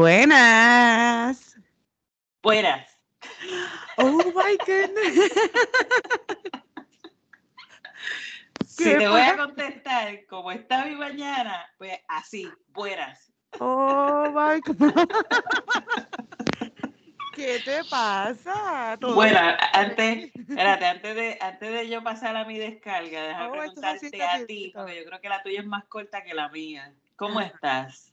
Buenas. Buenas. Oh my goodness. Si ¿Qué te voy a pasa? contestar como está mi mañana, pues así, buenas. Oh my God. ¿Qué te pasa? ¿Todo Bueno, antes, espérate, antes de, antes de yo pasar a mi descarga, déjame Oh, preguntarte a ti, porque yo creo que la tuya es más corta que la mía. ¿Cómo Ajá. estás?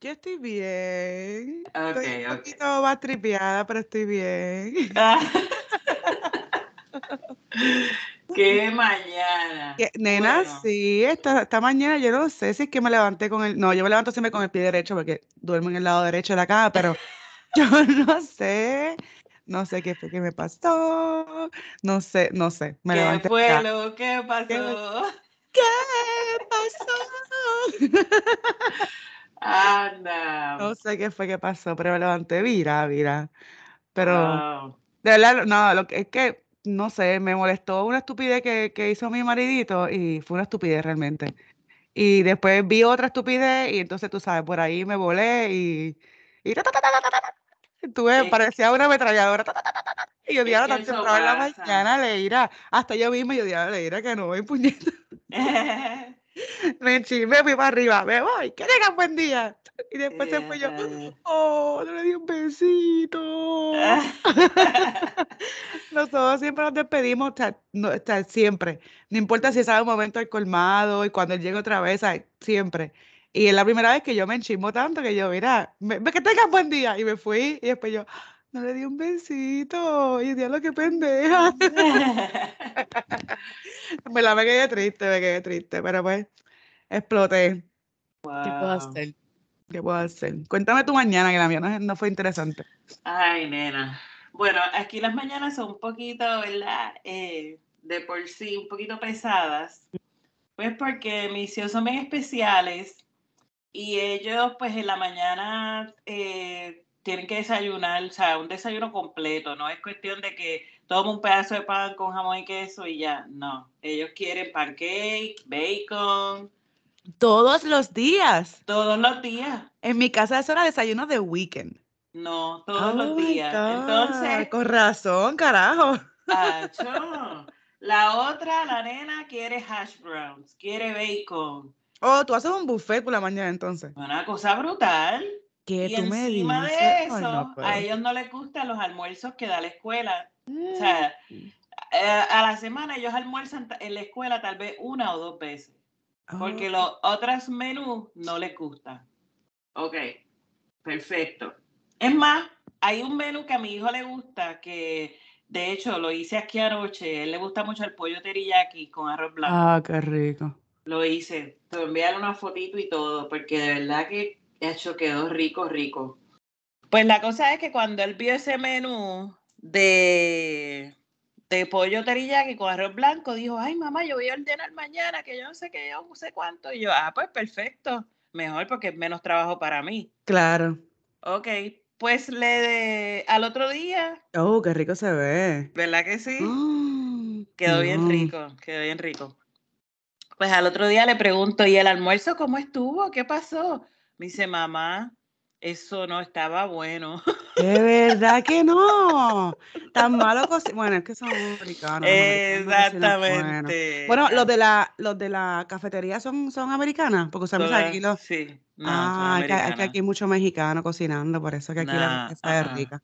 Yo estoy bien. Ok, Estoy un ok. poquito más tripeada, pero estoy bien. ¡Qué mañana! Que- Nena, Bueno, sí, esta, esta mañana yo no sé si es que me levanté con el... No, yo me levanto siempre con el pie derecho porque duermo en el lado derecho de la cama, pero yo no sé, no sé qué fue que me pasó, no sé, no sé, me ¿Qué levanté fue lo que pasó? ¿Qué pasó? Anda. No sé qué fue que pasó, pero me levanté vira, vira. Pero Wow. de verdad, no, lo que es que, no sé, me molestó una estupidez que, que hizo mi maridito y fue una estupidez realmente. Y después vi otra estupidez y entonces tú sabes, por ahí me volé y, y ta, ta, ta. Tuve, parecía una ametralladora. Y yo que tan temprano en la mañana, Leira. Hasta yo misma, yo diablo, Leira, que no voy puñeta. Me enchismé, me fui para arriba, me voy, que tengan buen día. Y después se fue yo, oh, no le di un besito. Nosotros siempre nos despedimos, sea, no, siempre. No importa si sabe un momento del colmado y cuando él llegue otra vez, siempre. Y es la primera vez que yo me enchismo tanto que yo, mira, me, que tengas buen día. Y me fui y después yo, no le di un besito. Y diablo, qué pendeja. Me la me quedé triste, me quedé triste, pero pues exploté. ¿Qué puedo hacer? ¿Qué puedo hacer? Cuéntame tu mañana, que la mía no, no fue interesante. Ay, nena. Bueno, aquí las mañanas son un poquito, ¿verdad? Eh, de por sí, un poquito pesadas. Pues porque mis hijos son bien especiales y ellos, pues en la mañana eh, tienen que desayunar, o sea, un desayuno completo. No es cuestión de que toma un pedazo de pan con jamón y queso y ya. No. Ellos quieren pancake, bacon, Todos los días. todos los días. En mi casa eso era desayuno de weekend. No, todos los Oh días. God, Entonces, con razón, carajo. La otra, la nena, quiere hash browns, quiere bacon. Oh, tú haces un buffet por la mañana entonces. Una cosa brutal. ¿Qué Y tú me encima dices? de eso, no puedo. a ellos no les gustan los almuerzos que da la escuela. O sea, Mm. eh, a la semana ellos almuerzan en la escuela tal vez una o dos veces, porque Oh, los otros menús no les gustan. Ok, perfecto. Es más, hay un menú que a mi hijo le gusta, que de hecho lo hice aquí anoche. A él le gusta mucho el pollo teriyaki con arroz blanco. Ah, qué rico. Lo hice. Te voy a enviar una fotito y todo, porque de verdad que hecho quedó rico, rico. Pues la cosa es que cuando él vio ese menú de, de pollo teriyaki con arroz blanco, dijo, ay mamá, yo voy a ordenar mañana, que yo no sé qué, yo no sé cuánto. Y yo, ah, pues perfecto. Mejor porque es menos trabajo para mí. Claro. Ok, pues le de, al otro día, Oh, qué rico se ve. ¿verdad que sí? Mm, Quedó bien rico, quedó bien rico. Pues al otro día le pregunto, ¿y el almuerzo cómo estuvo? ¿Qué pasó? Me dice, mamá, eso no estaba bueno. De verdad que no. Tan malo. Bueno, es que son americanos. Exactamente. Bueno, los de la, los de la cafetería son, son americanas, porque todas- aquí los. sí, no, ah, es que, es que aquí hay mucho mexicano cocinando, por eso que aquí la Nah, sabe ajá. rica.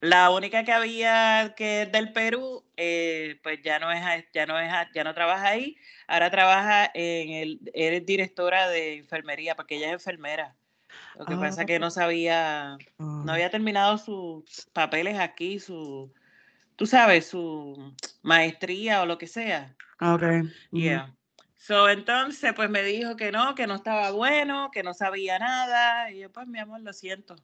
La única que había que es del Perú, eh, pues ya no es, ya no es, ya no trabaja ahí. Ahora trabaja en el, eres directora de enfermería, porque ella es enfermera. Lo que pasa que no sabía, no había terminado sus papeles aquí, su, tú sabes, su maestría o lo que sea. ok, ujú. Yeah. So, entonces, pues me dijo que no, que no estaba bueno, que no sabía nada. Y yo, pues, mi amor, lo siento.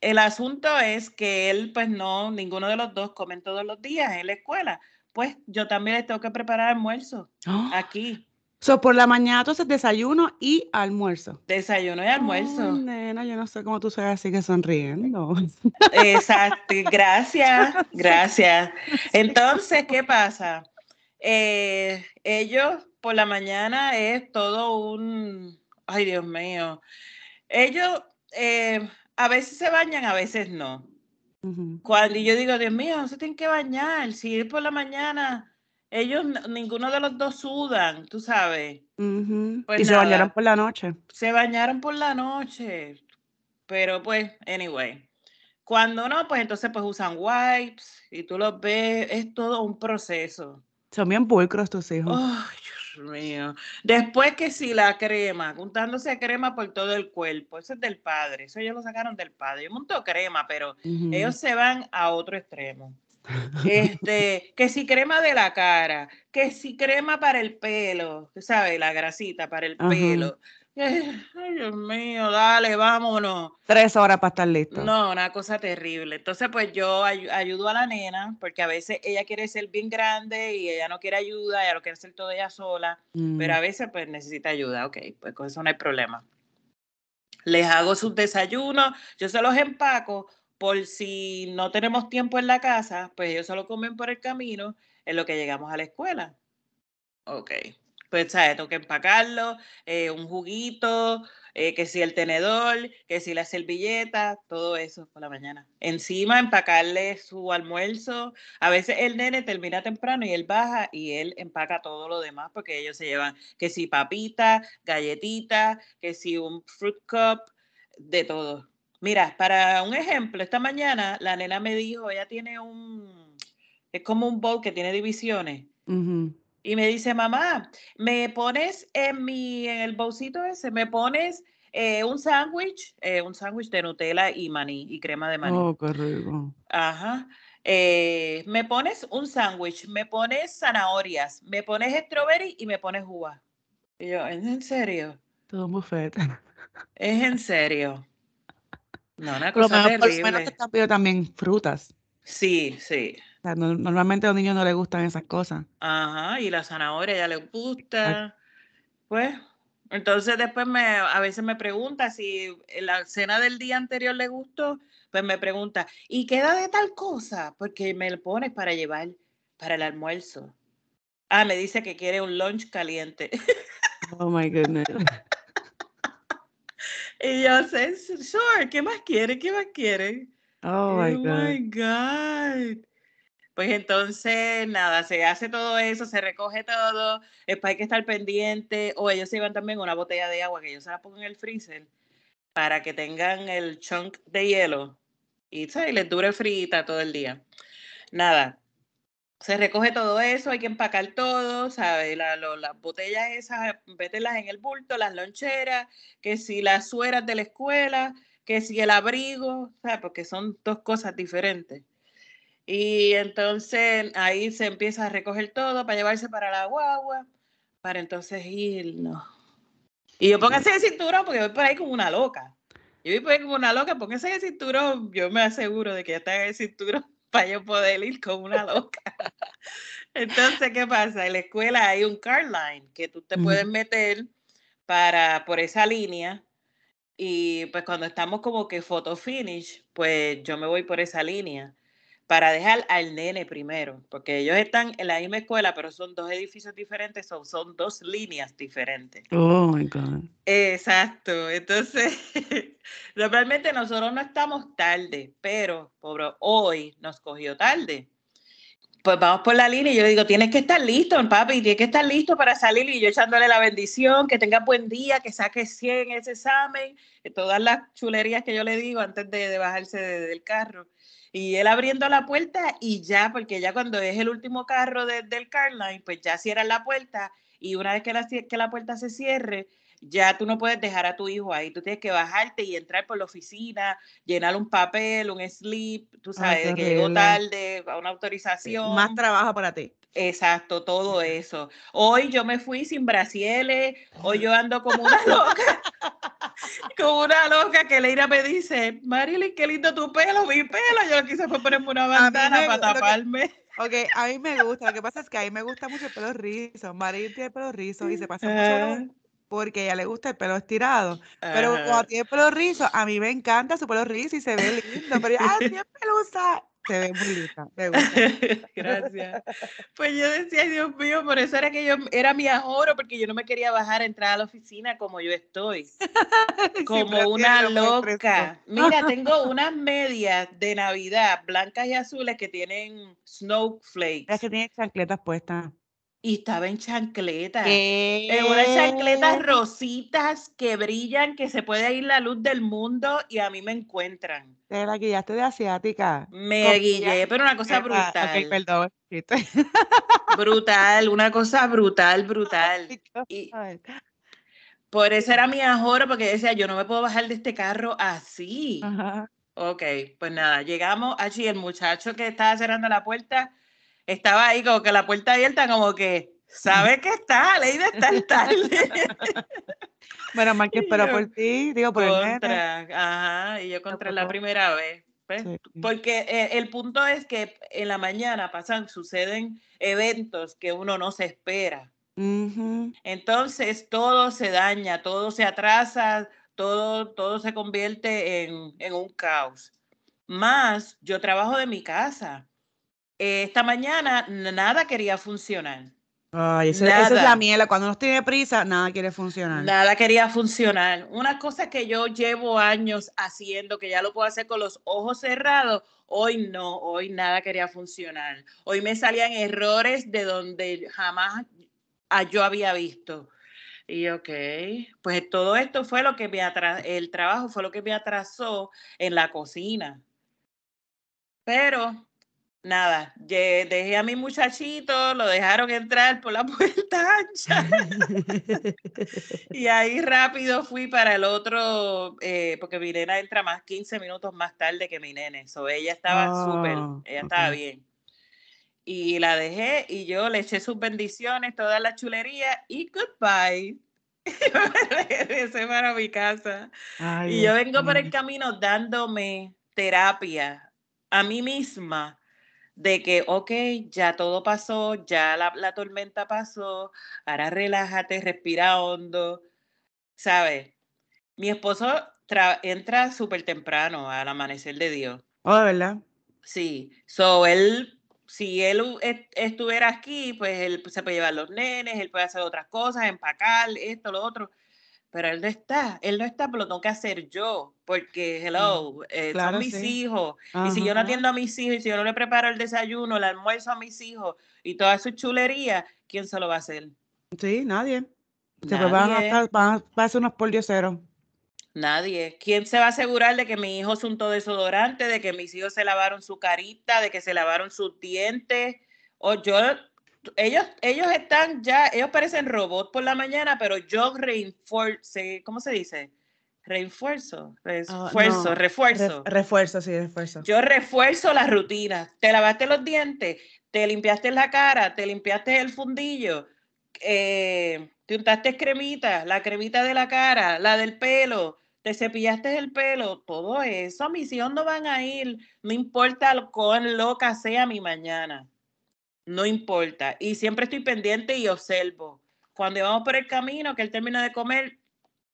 El asunto es que él, pues, no, ninguno de los dos comen todos los días en la escuela. Pues yo también les tengo que preparar almuerzo Oh, aquí. So, por la mañana entonces desayuno y almuerzo. Desayuno y almuerzo. Ay, nena, yo no sé cómo tú sabes así que sonriendo. Exacto, gracias, gracias. Entonces, ¿qué pasa? Eh, ellos por la mañana es todo un, ay Dios mío, ellos eh, a veces se bañan, a veces no. Cuando yo digo, Dios mío, no se tienen que bañar, si es por la mañana, ellos, ninguno de los dos sudan, tú sabes. Pues y se bañaron por la noche. Se bañaron por la noche. Pero pues, anyway. Cuando no, pues entonces pues usan wipes y tú los ves, es todo un proceso. Son bien pulcros tus hijos. Dios mío. Después que si la crema, juntándose crema por todo el cuerpo, eso es del padre, eso ellos lo sacaron del padre. Yo monto crema, pero ellos se van a otro extremo. Este, que si crema de la cara, que si crema para el pelo, ¿sabes? La grasita para el pelo. Ay, Dios mío, dale, vámonos. Tres horas para estar listo. No, una cosa terrible. Entonces, pues yo ayudo a la nena, porque a veces ella quiere ser bien grande y ella no quiere ayuda, ella lo quiere hacer todo ella sola, pero a mm. veces pues necesita ayuda. Ok, pues con eso no hay problema. Les hago sus desayunos, yo se los empaco por si no tenemos tiempo en la casa, pues ellos solo comen por el camino en lo que llegamos a la escuela. Ok pues, ¿sabes? Tengo que empacarlo, eh, un juguito, eh, que si el tenedor, que si la servilleta, todo eso por la mañana. Encima, empacarle su almuerzo. A veces el nene termina temprano y él baja y él empaca todo lo demás porque ellos se llevan que si papita, galletita, que si un fruit cup, de todo. Mira, para un ejemplo, esta mañana la nena me dijo, ella tiene un, es como un bowl que tiene divisiones y me dice, mamá, ¿me pones en mi, en el bolsito ese, me pones eh, un sándwich, eh, un sándwich de Nutella y maní y crema de maní? Oh, qué rico. Ajá. Eh, me pones un sándwich, me pones zanahorias, me pones strawberry y me pones uva. Y yo, ¿es en serio? Todo un buffet. Es en serio. No, una cosa terrible. Por lo menos te está pidiendo también frutas. Sí, sí normalmente a los niños no les gustan esas cosas. Ajá, y la zanahoria ya les gusta. Pues, entonces después me, a veces me pregunta si la cena del día anterior le gustó, pues me pregunta, ¿y queda de tal cosa? Porque me lo pones para llevar para el almuerzo. Ah, me dice que quiere un lunch caliente. Oh my goodness. y yo sé, sure, ¿qué más quiere? ¿Qué más quiere? Oh my oh God. my God. Pues entonces, nada, se hace todo eso, se recoge todo, después hay que estar pendiente, o ellos se llevan también una botella de agua que ellos se la pongan en el freezer para que tengan el chunk de hielo y, ¿sabes? les dure frita todo el día. Nada, se recoge todo eso, hay que empacar todo, ¿sabes? las botellas esas, mételas en el bulto, las loncheras, que si las sueras de la escuela, que si el abrigo, ¿sabes? Porque son dos cosas diferentes. Y entonces ahí se empieza a recoger todo para llevarse para la guagua, para entonces irnos. Y yo póngase el cinturón porque voy por ahí como una loca. Yo voy por ahí como una loca, póngase el cinturón, yo me aseguro de que ya está en el cinturón para yo poder ir como una loca. Entonces, ¿qué pasa? En la escuela hay un car line que tú te puedes meter para, por esa línea y pues cuando estamos como que photo finish, pues yo me voy por esa línea para dejar al nene primero, porque ellos están en la misma escuela, pero son dos edificios diferentes, son, son dos líneas diferentes. Oh my God. Exacto. Entonces, normalmente nosotros no estamos tarde, pero pobre, hoy nos cogió tarde. Pues vamos por la línea y yo le digo, tienes que estar listo, papi, tienes que estar listo para salir. Y yo echándole la bendición, que tenga buen día, que saque 100 ese examen, todas las chulerías que yo le digo antes de, bajarse del carro. Y él abriendo la puerta y ya, porque ya cuando es el último carro del car line, pues ya cierran la puerta y una vez que la, que la puerta se cierre, ya tú no puedes dejar a tu hijo ahí, tú tienes que bajarte y entrar por la oficina, llenar un papel, un slip, tú sabes, que llegó tarde, a una autorización. Más trabajo para ti. Exacto, todo eso. Hoy yo me fui sin brasieles, hoy yo ando como una loca, como una loca que Leira me dice, Marilyn, qué lindo tu pelo, mi pelo. Yo lo quise fue ponerme una bandana para taparme. Ok, a mí me gusta. Lo que pasa es que a mí me gusta mucho el pelo rizo. Marín tiene pelo rizo y se pasa mucho porque a ella le gusta el pelo estirado. Pero cuando tiene pelo rizo, a mí me encanta su pelo rizo y se ve lindo. Pero ya siempre lo usa se ve muy linda, me gusta. Gracias. Pues yo decía, Dios mío, por eso era que yo era mi ahorro, porque yo no me quería bajar a entrar a la oficina como yo estoy. Como una loca. Mira, tengo unas medias de Navidad blancas y azules que tienen snowflakes. Es que tienen chancletas puestas y estaba en chancletas. En unas chancletas rositas que brillan, que se puede ir la luz del mundo y a mí me encuentran. Te la guillaste de asiática. Me guillé, pero una cosa brutal. Ok, perdón. brutal, una cosa brutal, brutal. por eso era mi ahorro, porque decía, yo no me puedo bajar de este carro así. Ok, pues nada, llegamos allí, el muchacho que estaba cerrando la puerta estaba ahí como que la puerta abierta, como que, ¿sabe que está? Ley de estar tarde. bueno, más que espero por ti, digo por contra, el Ajá, y yo contra la primera vez. Pues, porque eh, el punto es que en la mañana pasan, suceden eventos que uno no se espera. Entonces todo se daña, todo se atrasa, todo, todo se convierte en, en un caos. Más, yo trabajo de mi casa esta mañana nada quería funcionar. Ay, esa es la miela. Cuando uno tiene prisa, nada quiere funcionar. Nada quería funcionar. Una cosa que yo llevo años haciendo, que ya lo puedo hacer con los ojos cerrados, hoy no, hoy nada quería funcionar. Hoy me salían errores de donde jamás yo había visto. Y ok, pues todo esto fue lo que me atrasó, el trabajo fue lo que me atrasó en la cocina. Pero nada, dejé a mi muchachito, lo dejaron entrar por la puerta ancha. y ahí rápido fui para el otro, eh, porque mi nena entra más 15 minutos más tarde que mi nene. So, ella estaba súper, ah, ella estaba bien. Y la dejé y yo le eché sus bendiciones, toda la chulería y goodbye. Regresé para mi casa. y yo vengo por el camino dándome terapia a mí misma de que, ok, ya todo pasó, ya la, tormenta pasó, ahora relájate, respira hondo, ¿sabes? Mi esposo entra súper temprano al amanecer de Dios. Oh, ¿verdad? Sí, so él, si él estuviera aquí, pues él se puede llevar los nenes, él puede hacer otras cosas, empacar, esto, lo otro pero él no está, él no está, pero lo tengo que hacer yo, porque, hello, eh, son mis hijos, y si yo no atiendo a mis hijos, y si yo no le preparo el desayuno, el almuerzo a mis hijos, y toda su chulería, ¿quién se lo va a hacer? Sí, nadie. Se van a, van a hacer unos. Nadie. ¿Quién se va a asegurar de que mi hijo todo desodorante, de que mis hijos se lavaron su carita, de que se lavaron sus dientes? O yo ellos, ellos están ya, ellos parecen robots por la mañana, pero yo reinforce, ¿cómo se dice? Reinfuerzo, ah, refuerzo, refuerzo. refuerzo, sí, refuerzo. Yo refuerzo las rutinas. Te lavaste los dientes, te limpiaste la cara, te limpiaste el fundillo, eh, te untaste cremita, la cremita de la cara, la del pelo, te cepillaste el pelo, todo eso. Mis hijos no van a ir, no importa cuán loca sea mi mañana no importa. Y siempre estoy pendiente y observo. Cuando vamos por el camino, que él termina de comer,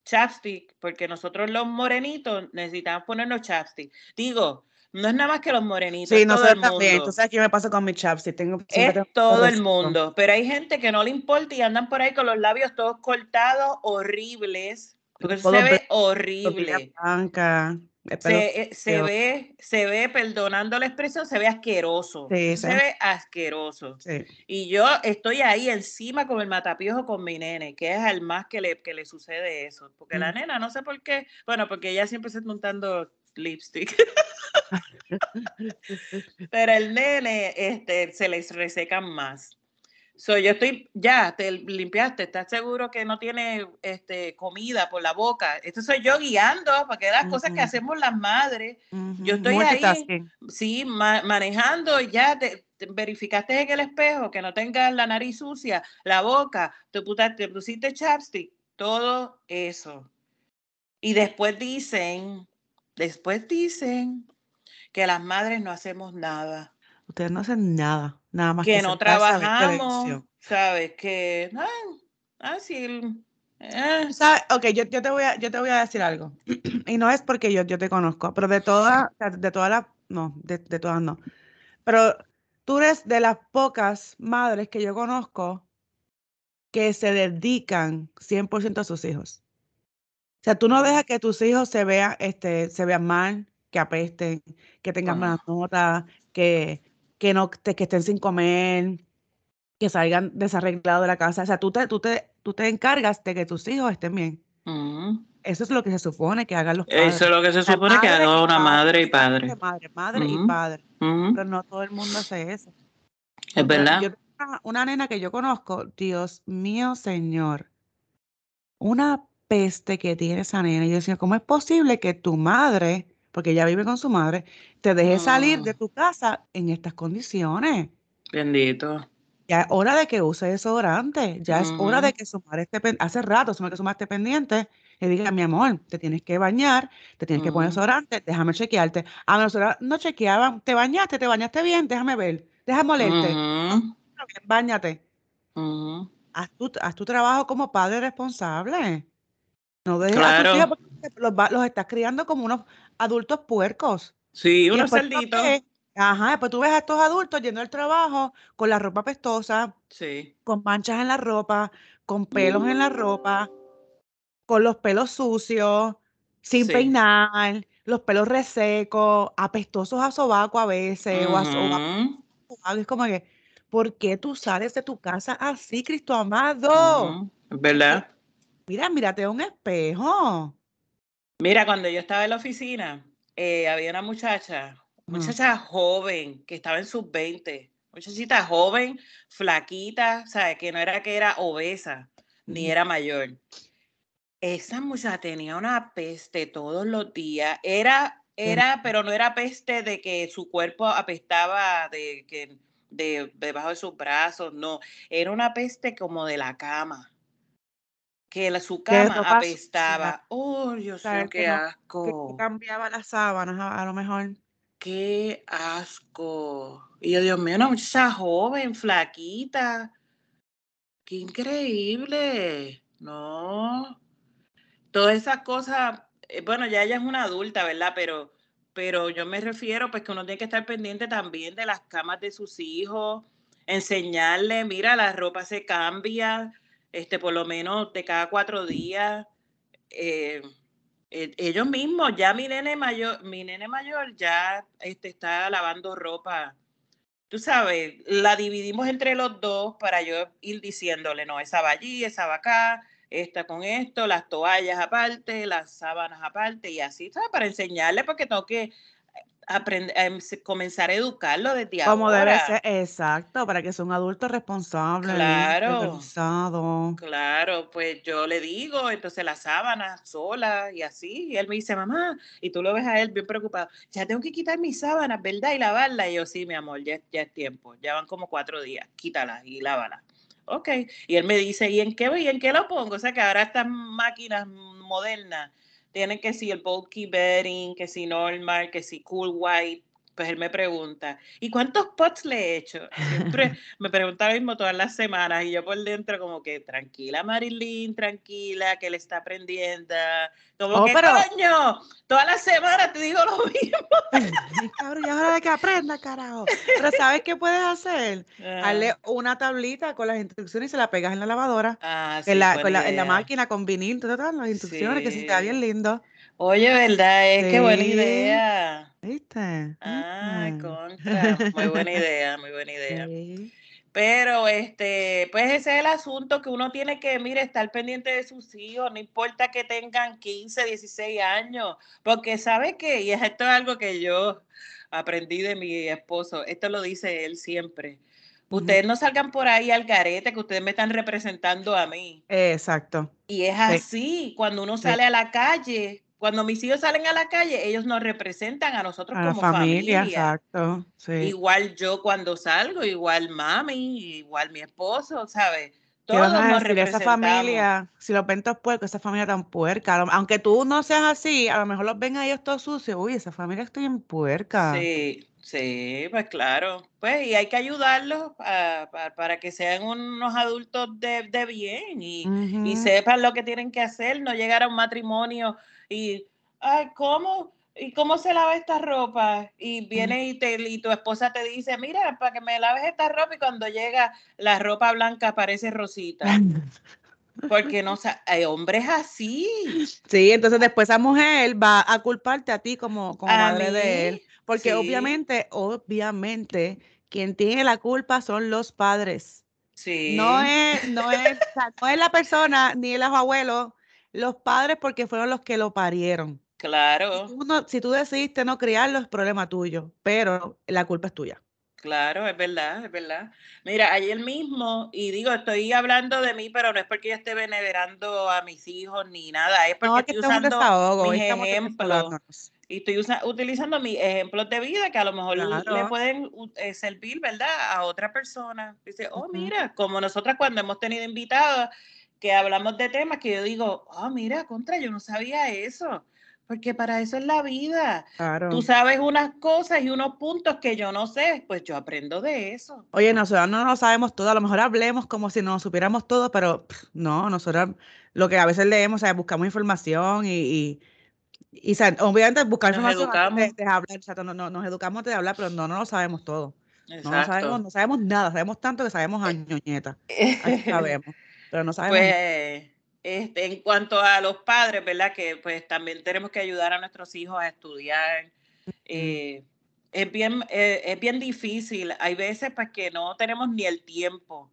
chapstick, porque nosotros los morenitos necesitamos ponernos chapstick. Digo, no es nada más que los morenitos. Sí, nosotros también. Tú sabes qué me pasa con mi chapstick. Tengo, es todo el mundo. Pero hay gente que no le importa y andan por ahí con los labios todos cortados, horribles. Porque se ve horrible. Blanca. Se, se, ve, se ve, perdonando la expresión, se ve asqueroso. se ve asqueroso. Y yo estoy ahí encima con el matapiojo con mi nene, que es al más que le, que le sucede eso. Porque la mm. nena, no sé por qué, bueno, porque ella siempre se está montando lipstick. Pero el nene este, se les resecan más. So, yo estoy, ya, te limpiaste, ¿estás seguro que no tiene este, comida por la boca? Esto soy yo guiando, porque las cosas que hacemos las madres. Yo estoy ahí, sí, manejando y ya te, verificaste en el espejo que no tengas la nariz sucia, la boca, te, te pusiste chapstick, todo eso. Y después dicen, después dicen que las madres no hacemos nada. Ustedes no hacen nada Nada más que, no trabajamos, ¿sabes? Que, ah, ah sí, eh. Ok, yo, yo, te voy a, yo te voy a decir algo. y no es porque yo, yo te conozco, pero de todas, de todas las, no, de, de todas no. Pero tú eres de las pocas madres que yo conozco que se dedican 100% a sus hijos. O sea, tú no dejas que tus hijos se vean, este, se vean mal, que apesten, que tengan malas notas, que, que, no, que estén sin comer, que salgan desarreglados de la casa. O sea, tú te, tú te, tú te encargas de que tus hijos estén bien. Eso es lo que se supone que hagan los padres. Eso es lo que se supone que haga una madre y padre. Madre, madre y padre. Pero no todo el mundo hace eso. Es verdad. una nena que yo conozco, Dios mío, señor. Una peste que tiene esa nena. Y yo decía, ¿cómo es posible que tu madre, porque ella vive con su madre, te deje salir de tu casa en estas condiciones? Bendito. Ya es hora de que use desodorante, ya es hora de que su madre esté pendiente, hace rato su madre, esté pendiente y diga, mi amor, te tienes que bañar, te tienes que poner desodorante, déjame chequearte. A nosotros no chequeaban, te bañaste, te bañaste bien, déjame ver, déjame olerte. Báñate. haz, tu, haz tu trabajo como padre responsable. No dejes a tus hijos porque los, los estás criando como unos adultos puercos. Sí, unos cerditos. Ajá, después tú ves a estos adultos yendo al trabajo con la ropa pestosa, Sí. con manchas en la ropa, con pelos en la ropa, con los pelos sucios, sin peinar, los pelos resecos, apestosos a sobaco a veces, o a sobaco. Es como que, ¿por qué tú sales de tu casa así, Cristo amado? ¿Verdad? Mira, mírate a un espejo. Mira, cuando yo estaba en la oficina, eh, había una muchacha muchacha joven, que estaba en sus 20, muchachita joven, flaquita, ¿sabes? Que no era que era obesa, ni era mayor. Esa muchacha tenía una peste todos los días. Era, era, pero no era peste de que su cuerpo apestaba de que de, debajo de sus brazos, no. Era una peste como de la cama. Que la, su cama apestaba. Oh, Dios mío, qué asco. cambiaba las sábanas a lo mejor qué asco. Y yo, Dios mío, una muchacha joven, flaquita. Qué increíble. No. Todas esas cosas, eh, bueno, ya ella es una adulta, ¿verdad? Pero, pero yo me refiero, pues que uno tiene que estar pendiente también de las camas de sus hijos, enseñarle, mira, la ropa se cambia, este, por lo menos de cada cuatro días. Eh, eh, ellos mismos, ya mi nene mayor, mi nene mayor ya este, está lavando ropa. Tú sabes, la dividimos entre los dos para yo ir diciéndole, no, esa va allí, esa va acá, esta con esto, las toallas aparte, las sábanas aparte y así, ¿sabes? Para enseñarle porque tengo que aprender, em, comenzar a educarlo desde Como debe ser, exacto, para que sea un adulto responsable, claro, Claro, pues yo le digo, entonces la sábana sola y así, y él me dice, mamá, y tú lo ves a él bien preocupado, ya tengo que quitar mis sábanas, ¿verdad? Y lavarlas, y yo, sí, mi amor, ya, ya es tiempo, ya van como cuatro días, quítalas y lávalas. Ok, y él me dice, ¿y en qué, y en qué lo pongo? O sea que ahora estas máquinas modernas tienen que si el bulky bedding, que si normal, que si cool white, pues él me pregunta, ¿y cuántos pots le he hecho? Siempre me pregunta lo mismo todas las semanas y yo por dentro como que tranquila Marilyn, tranquila, que le está aprendiendo. Como oh, que coño, todas las semanas te digo lo mismo. cabrón, ya hora de que aprenda, carajo. Pero ¿sabes qué puedes hacer? Darle una tablita con las instrucciones y se la pegas en la lavadora. Ah, en, la, en, la, máquina con vinil, todas las instrucciones, que si te bien lindo. Oye, ¿verdad? Es que buena idea. ¿Viste? Ah, contra. Muy buena idea, muy buena idea. Pero este, pues ese es el asunto que uno tiene que, mire, estar pendiente de sus hijos, no importa que tengan 15, 16 años, porque sabe que, y esto es algo que yo aprendí de mi esposo, esto lo dice él siempre. Ustedes no salgan por ahí al garete que ustedes me están representando a mí. Exacto. Y es así, cuando uno sale a la calle, cuando mis hijos salen a la calle, ellos nos representan a nosotros como familia, Exacto. Igual yo cuando salgo, igual mami, igual mi esposo, ¿sabes? Todos nos representamos. Esa familia, si los ven todos puercos, esa familia tan puerca, aunque tú no seas así, a lo mejor los ven a ellos todos sucios, uy, esa familia estoy en puerca. Sí, Sí, pues claro. Pues y hay que ayudarlos para que sean unos adultos de, bien y, y, sepan lo que tienen que hacer, no llegar a un matrimonio y, ay, ¿cómo? ¿Y cómo se lava esta ropa? Y viene y, te, y tu esposa te dice, mira, para que me laves esta ropa y cuando llega la ropa blanca parece rosita. Porque no hay hombres así. Sí, entonces después esa mujer va a culparte a ti como, como madre de él. Porque obviamente, obviamente, quien tiene la culpa son los padres. Sí. No es, no es, no es la persona ni los abuelos, los padres porque fueron los que lo parieron. Claro. Si tú, si tú decidiste no criarlo, es problema tuyo, pero la culpa es tuya. Claro, es verdad, es verdad. Mira, ayer mismo, y digo, estoy hablando de mí, pero no es porque yo esté venerando a mis hijos ni nada, es porque estoy usando mis ejemplos. Y estoy utilizando mis ejemplos de vida que a lo mejor le pueden eh, servir, ¿verdad? A otra persona. Dice, oh, mira, como nosotras cuando hemos tenido invitados que hablamos de temas que yo digo, oh, mira, contra, yo no sabía eso porque para eso es la vida. Tú sabes unas cosas y unos puntos que yo no sé, pues yo aprendo de eso. Oye, nosotros no lo sabemos todo, a lo mejor hablemos como si nos supiéramos todo, pero no, nosotros lo que a veces leemos, o sea, buscamos información y, y, obviamente buscar información de, hablar, o sea, no, no, nos educamos de hablar, pero no, no lo sabemos todo. No, sabemos, no sabemos nada, sabemos tanto que sabemos a eh, ñoñeta. sabemos, pero no sabemos. Pues, este, en cuanto a los padres, ¿verdad? Que pues también tenemos que ayudar a nuestros hijos a estudiar. Eh, es, bien, eh, es bien difícil. Hay veces pues, que no tenemos ni el tiempo.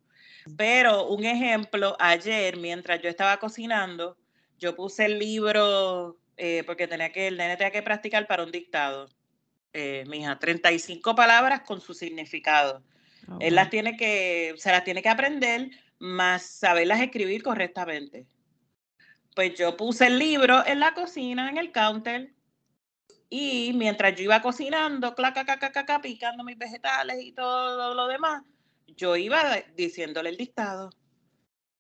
Pero un ejemplo, ayer mientras yo estaba cocinando, yo puse el libro eh, porque tenía que, el nene tenía que practicar para un dictado. Eh, mija, 35 palabras con su significado. Oh, Él las tiene que, se las tiene que aprender, más saberlas escribir correctamente pues yo puse el libro en la cocina, en el counter, y mientras yo iba cocinando, claca, claca, claca, picando mis vegetales y todo lo demás, yo iba diciéndole el dictado.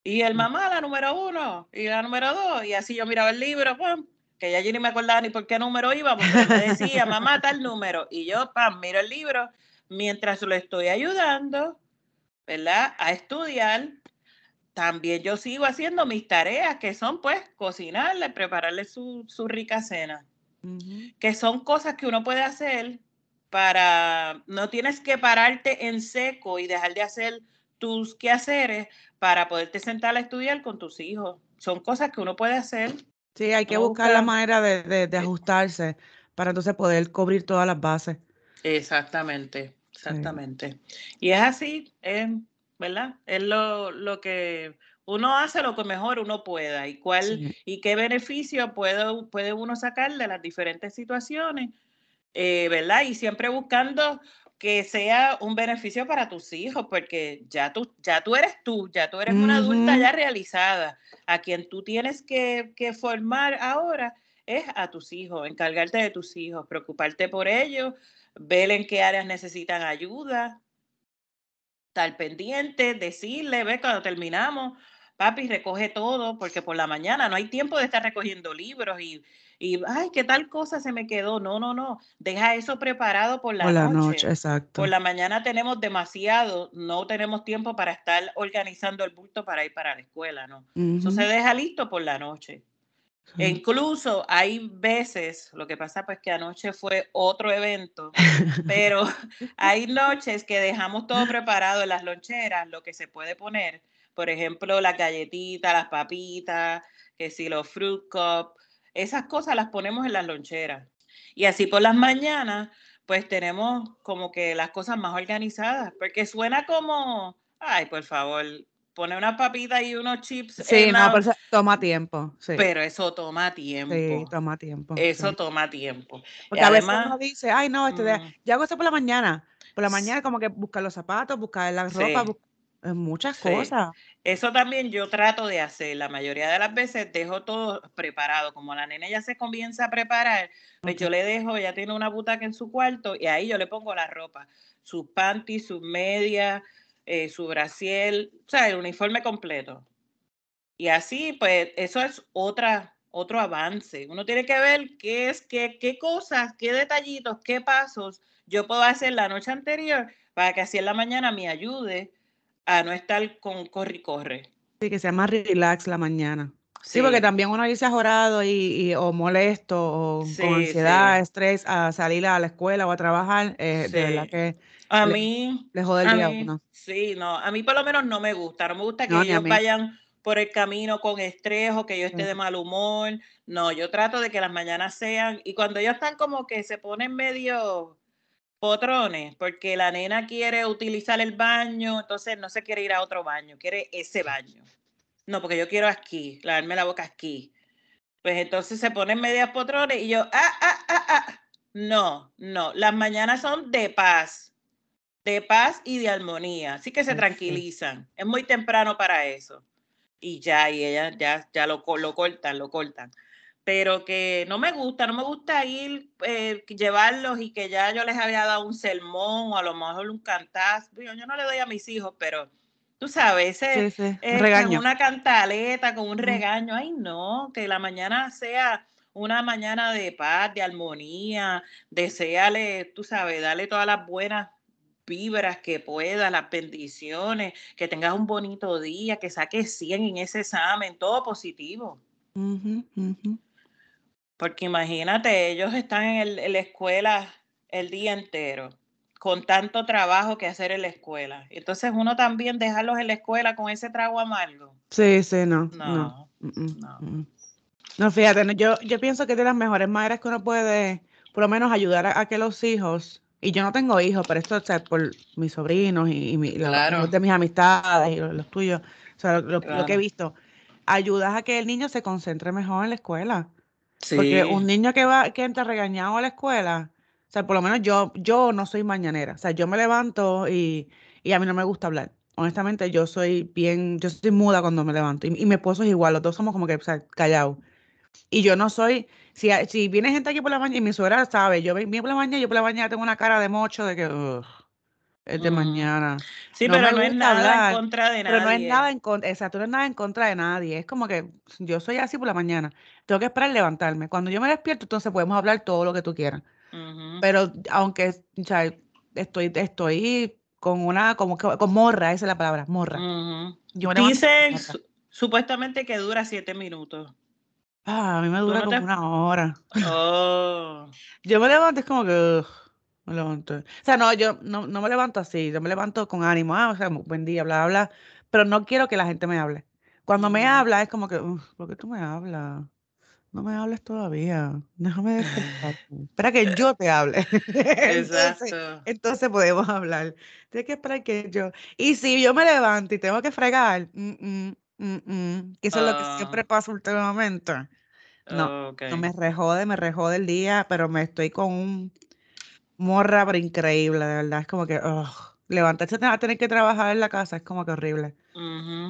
Y el mm. mamá, la número uno, y la número dos, y así yo miraba el libro, pum, que ya yo ni me acordaba ni por qué número iba, porque me decía, mamá, tal número. Y yo, pam, miro el libro mientras lo estoy ayudando, ¿verdad? A estudiar también yo sigo haciendo mis tareas, que son pues cocinarle, prepararle su, rica cena, que son cosas que uno puede hacer para, no tienes que pararte en seco y dejar de hacer tus quehaceres para poderte sentar a estudiar con tus hijos. Son cosas que uno puede hacer. Sí, hay que buscar, la manera de, de, ajustarse para entonces poder cubrir todas las bases. Exactamente, exactamente. Y es así, ¿verdad? Es lo, lo, que uno hace lo que mejor uno pueda y cuál y qué beneficio puede, puede uno sacar de las diferentes situaciones, eh, ¿verdad? Y siempre buscando que sea un beneficio para tus hijos, porque ya tú, ya tú eres tú, ya tú eres una adulta ya realizada. A quien tú tienes que, que formar ahora es a tus hijos, encargarte de tus hijos, preocuparte por ellos, ver en qué áreas necesitan ayuda, estar pendiente, decirle, ve, cuando terminamos, papi, recoge todo, porque por la mañana no hay tiempo de estar recogiendo libros y, y ay, qué tal cosa se me quedó. No, no, no, deja eso preparado por la, por la noche. Exacto. Por la mañana tenemos demasiado, no tenemos tiempo para estar organizando el bulto para ir para la escuela, ¿no? Eso se deja listo por la noche. Incluso hay veces, lo que pasa pues que anoche fue otro evento, pero hay noches que dejamos todo preparado en las loncheras, lo que se puede poner, por ejemplo, las galletitas, las papitas, que si los fruit cup, esas cosas las ponemos en las loncheras. Y así por las mañanas, pues tenemos como que las cosas más organizadas, porque suena como, ay, por favor, poner una papita y unos chips. Sí, no, pero eso toma tiempo. Pero eso toma tiempo. Sí, toma tiempo. Eso toma tiempo. Porque a veces uno dice, ay, no, este mm. yo hago esto por la mañana. Por la mañana, como que buscar los zapatos, buscar la ropa, muchas cosas. Eso también yo trato de hacer. La mayoría de las veces dejo todo preparado. Como la nena ya se comienza a preparar, pues yo le dejo, ya tiene una butaca en su cuarto y ahí yo le pongo la ropa. Sus panties, sus medias eh, su brasiel, o sea, el uniforme completo. Y así, pues, eso es otra, otro avance. Uno tiene que ver qué es, qué, qué cosas, qué detallitos, qué pasos yo puedo hacer la noche anterior para que así en la mañana me ayude a no estar con corre y corre. Sí, que sea más relax la mañana. Sí, porque también uno dice ajorado y, o molesto o con ansiedad, estrés a salir a la escuela o a trabajar, eh, de verdad que a mí le jode el día uno. Sí, no, a mí por lo menos no me gusta, no me gusta que ellos vayan por el camino con estrés o que yo esté de mal humor. No, yo trato de que las mañanas sean y cuando ellos están como que se ponen medio potrones porque la nena quiere utilizar el baño, entonces no se quiere ir a otro baño, quiere ese baño. No, porque yo quiero aquí, lavarme la boca aquí. Pues entonces se ponen medias potrones y yo, ah, ah, ah, ah. No, no, las mañanas son de paz, de paz y de armonía, así que se tranquilizan. Es muy temprano para eso. Y ya, y ellas ya, ya lo, lo cortan, lo cortan pero que no me gusta, no me gusta ir, eh, llevarlos y que ya yo les había dado un sermón o a lo mejor un cantazo. Yo, no le doy a mis hijos, pero tú sabes, es una cantaleta con un regaño. Ay, no, que la mañana sea una mañana de paz, de armonía, deseale, tú sabes, dale todas las buenas vibras que puedas, las bendiciones, que tengas un bonito día, que saques 100 en ese examen, todo positivo. Porque imagínate, ellos están en, la escuela el día entero, con tanto trabajo que hacer en la escuela. Entonces uno también dejarlos en la escuela con ese trago amargo. Sí, sí, no. No, no. fíjate, yo, yo pienso que de las mejores maneras que uno puede, por lo menos, ayudar a, que los hijos, y yo no tengo hijos, pero esto es por mis sobrinos y, los, de mis amistades y los, tuyos, o sea, lo, que he visto, ayudas a que el niño se concentre mejor en la escuela. Porque un niño que va, que entra regañado a la escuela, o sea, por lo menos yo, yo no soy mañanera. O sea, yo me levanto y, a mí no me gusta hablar. Honestamente, yo soy bien, yo soy muda cuando me levanto. Y, mi esposo es igual, los dos somos como que, o sea, callados. Y yo no soy, si, si viene gente aquí por la mañana, y mi suegra sabe, yo vengo por la mañana, yo por la mañana tengo una cara de mocho de que, es de mm. mañana. Sí, pero no es nada en contra de nadie. Pero no es nada en contra, exacto, no es nada en contra de nadie. Es como que yo soy así por la mañana. Tengo que esperar levantarme. Cuando yo me despierto, entonces podemos hablar todo lo que tú quieras. Pero aunque o sea, estoy, estoy con una, como que, con morra, esa es la palabra, morra. Dice supuestamente que dura siete minutos. Ah, a mí me dura como una hora. Oh. yo me levanto, es como que me levanto. O sea, no, yo no, no me levanto así, yo me levanto con ánimo, ah, o sea, buen día, bla, bla, pero no quiero que la gente me hable. Cuando me habla es como que, ¿por qué tú me hablas? No me hables todavía, déjame despertar. Espera que yo te hable. Exacto. Entonces, podemos hablar. Tienes que esperar que yo. Y si yo me levanto y tengo que fregar, mm, mm, mm, que eso es lo que siempre ah. pasa últimamente. No, no me rejode, me rejode el día, pero me estoy con un morra, pero increíble, de verdad. Es como que levantarse a tener que trabajar en la casa es como que horrible.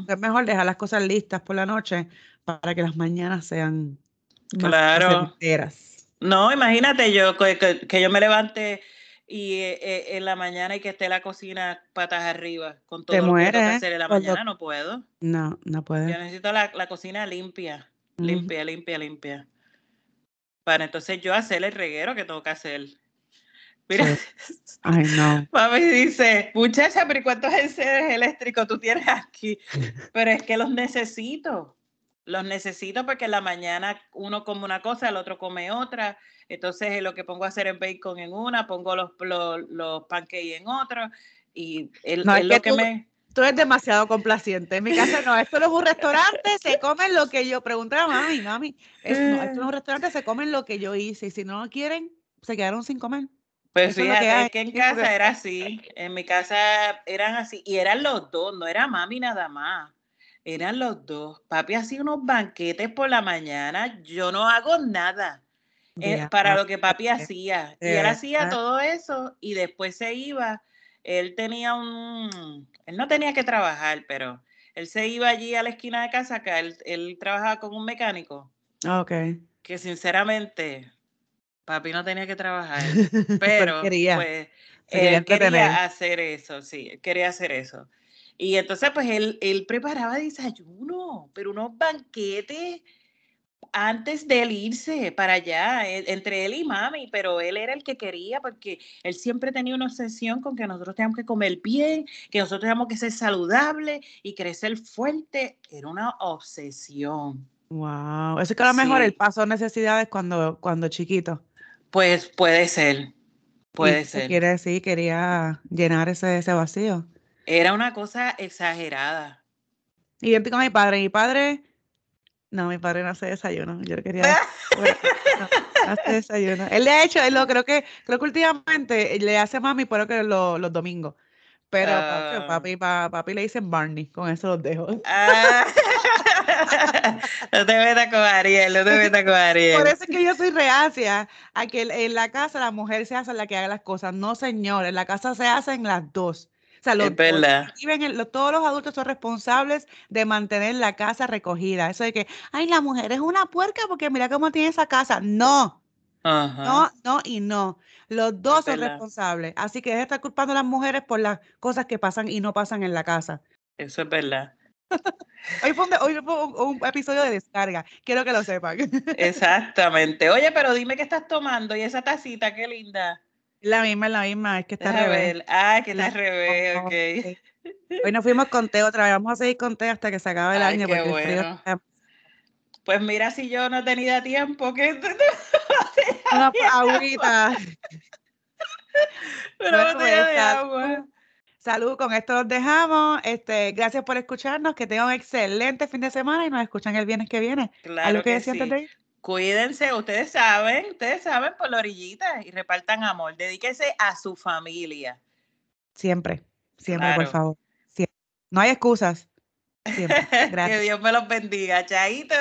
Es mejor dejar las cosas listas por la noche para que las mañanas sean claro. No, imagínate yo que, yo me levante y eh, eh, en la mañana y que esté la cocina patas arriba con todo lo que tengo que hacer en la mañana, no puedo. No, no puedo. Yo necesito la, cocina limpia, limpia, limpia, limpia. Para entonces yo hacer el reguero que tengo que hacer. Mira. Ay, no. Mami dice, muchacha, pero ¿cuántos enseres eléctricos tú tienes aquí? Pero es que los necesito. Los necesito porque en la mañana uno come una cosa, el otro come otra. Entonces lo que pongo a hacer es bacon en una, pongo los, los, los pancakes en otro. Y el, no, es lo que, tú, me... Tú eres demasiado complaciente. En mi casa no, esto no es un restaurante, se comen lo que yo. Pregunté a mami, mami, esto no es un restaurante, se comen lo que yo hice. Y si no quieren, se quedaron sin comer. Pues fíjate que, en casa era así, en mi casa eran así, y eran los dos, no era mami nada más, eran los dos. Papi hacía unos banquetes por la mañana, yo no hago nada eh, para lo que papi hacía. Y él hacía todo eso y después se iba. Él tenía un, él no tenía que trabajar, pero él se iba allí a la esquina de casa, acá él, él trabajaba con un mecánico. Ah, ok. Que sinceramente Papi no tenía que trabajar, pero quería, pues, quería hacer eso, sí, quería hacer eso. Y entonces, pues él, él preparaba desayuno, pero unos banquetes antes de él irse para allá, e, entre él y mami, pero él era el que quería porque él siempre tenía una obsesión con que nosotros teníamos que comer bien, que nosotros teníamos que ser saludables y crecer fuerte. Era una obsesión. Wow, eso es que a lo mejor el paso necesidades cuando, cuando chiquito. Pues puede ser, puede ser. Quiere decir, quería llenar ese, ese vacío. Era una cosa exagerada. Yo con mi padre, mi padre no, mi padre no hace desayuno. Yo quería. no, hace desayuno. Él le ha hecho, él lo, creo que, creo que últimamente le hace mami, pero que los domingos. Pero uh, papi, papi, le dicen Barney, con eso los dejo. Uh, no te metas con Ariel, no te metas con Ariel. Por eso es que yo soy reacia a que en la casa la mujer se hace la que haga las cosas. No, señor, en la casa se hacen las dos. Sea, los, todos los adultos son responsables de mantener la casa recogida. Eso de que, ay, la mujer es una puerca porque mira cómo tiene esa casa. No. No, no y no. Los dos son responsables. Así que deja de estar culpando a las mujeres por las cosas que pasan y no pasan en la casa. Eso es verdad. hoy fue, un, episodio de descarga. Quiero que lo sepan. Exactamente. Oye, pero dime qué estás tomando y esa tacita, qué linda. La misma, la misma, es que está al revés. Ah, que está al revés, ok. Hoy nos fuimos con té otra vez, vamos a seguir con té hasta que se acabe el año. Qué bueno. Pues mira, si yo no tenía tiempo, que Una agüita. Pero no tenía de agua. Salud, con esto los dejamos. Este, gracias por escucharnos, que tengan un excelente fin de semana y nos escuchan el viernes que viene. Claro que, sí. Cuídense, ustedes saben, ustedes saben por la orillita y repartan amor. Dedíquese a su familia. Siempre, siempre, por favor. No hay excusas. Siempre. que Dios me los bendiga. Chaito.